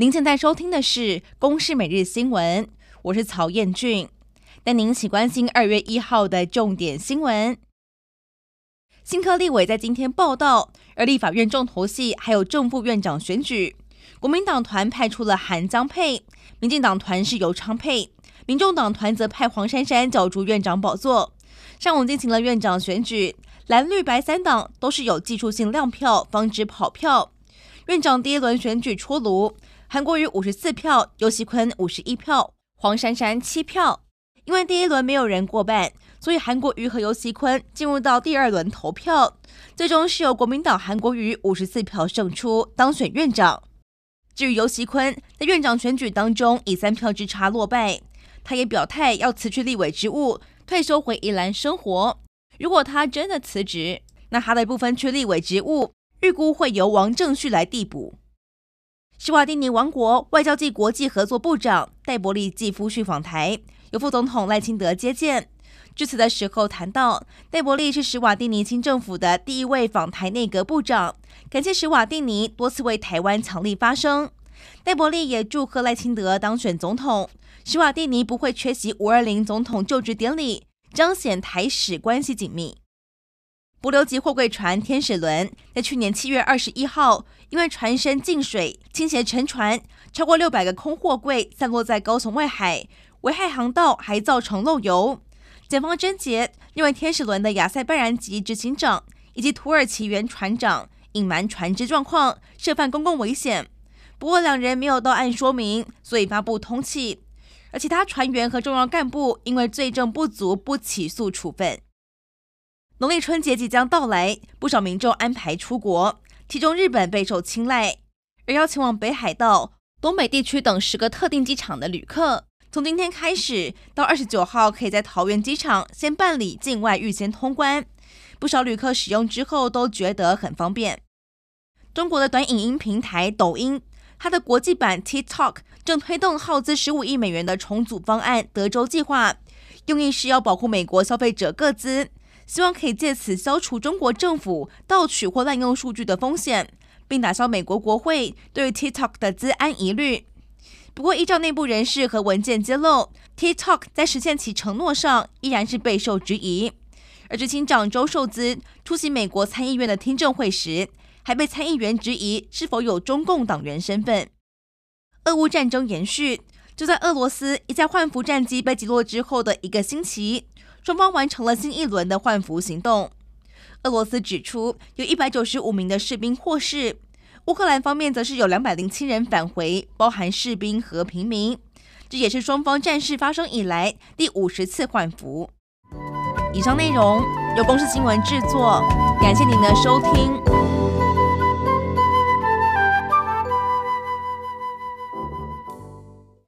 您现在收听的是《公视每日新闻》，我是曹彦俊，带您一起关心二月一号的重点新闻。新科立委在今天报到，而立法院重头戏还有正副院长选举，国民党团派出了韩江佩，民进党团是由昌佩，民众党团则派黄珊珊角逐院长宝座。上午进行了院长选举，蓝绿白三党都是有技术性亮票，防止跑票。院长第一轮选举出炉。韩国瑜五十四票，游锡堃五十一票，黄珊珊七票。因为第一轮没有人过半，所以韩国瑜和游锡堃进入到第二轮投票，最终是由国民党韩国瑜五十四票胜出，当选院长。至于游锡堃，在院长选举当中以三票之差落败，他也表态要辞去立委职务，退休回宜兰生活。如果他真的辞职，那他的一部分区立委职务预估会由王正旭来递补。史瓦蒂尼王国外交暨国际合作部长戴伯利继夫婿访台，由副总统赖清德接见。致辞的时候谈到，戴伯利是史瓦蒂尼新政府的第一位访台内阁部长，感谢史瓦蒂尼多次为台湾强力发声。戴伯利也祝贺赖清德当选总统，史瓦蒂尼不会缺席五二零总统就职典礼，彰显台史关系紧密。帛琉级货柜船“天使轮”在去年七月二十一号，因为船身进水倾斜沉船，超过六百个空货柜散落在高雄外海，危害航道，还造成漏油。检方侦结认为“天使轮”的亚塞拜然籍执行长以及土耳其原船长隐瞒船只状况，涉犯公共危险。不过两人没有到案说明，所以发布通缉。而其他船员和重要干部因为罪证不足，不起诉处分。农历春节即将到来，不少民众安排出国，其中日本备受青睐。而要前往北海道、东北地区等十个特定机场的旅客，从今天开始到二十九号，可以在桃园机场先办理境外预先通关。不少旅客使用之后都觉得很方便。中国的短影音平台抖音，它的国际版 TikTok 正推动耗资十五亿美元的重组方案“德州计划”，用意是要保护美国消费者个资。希望可以借此消除中国政府盗取或滥用数据的风险，并打消美国国会对 TikTok 的资安疑虑。不过，依照内部人士和文件揭露，TikTok 在实现其承诺上依然是备受质疑。而执行长周受资出席美国参议院的听证会时，还被参议员质疑是否有中共党员身份。俄乌战争延续，就在俄罗斯一架换俘战机被击落之后的一个星期。双方完成了新一轮的换俘行动。俄罗斯指出有一百九十五名的士兵获释，乌克兰方面则是有两百零七人返回，包含士兵和平民。这也是双方战事发生以来第五十次换俘。以上内容由公司新闻制作，感谢您的收听。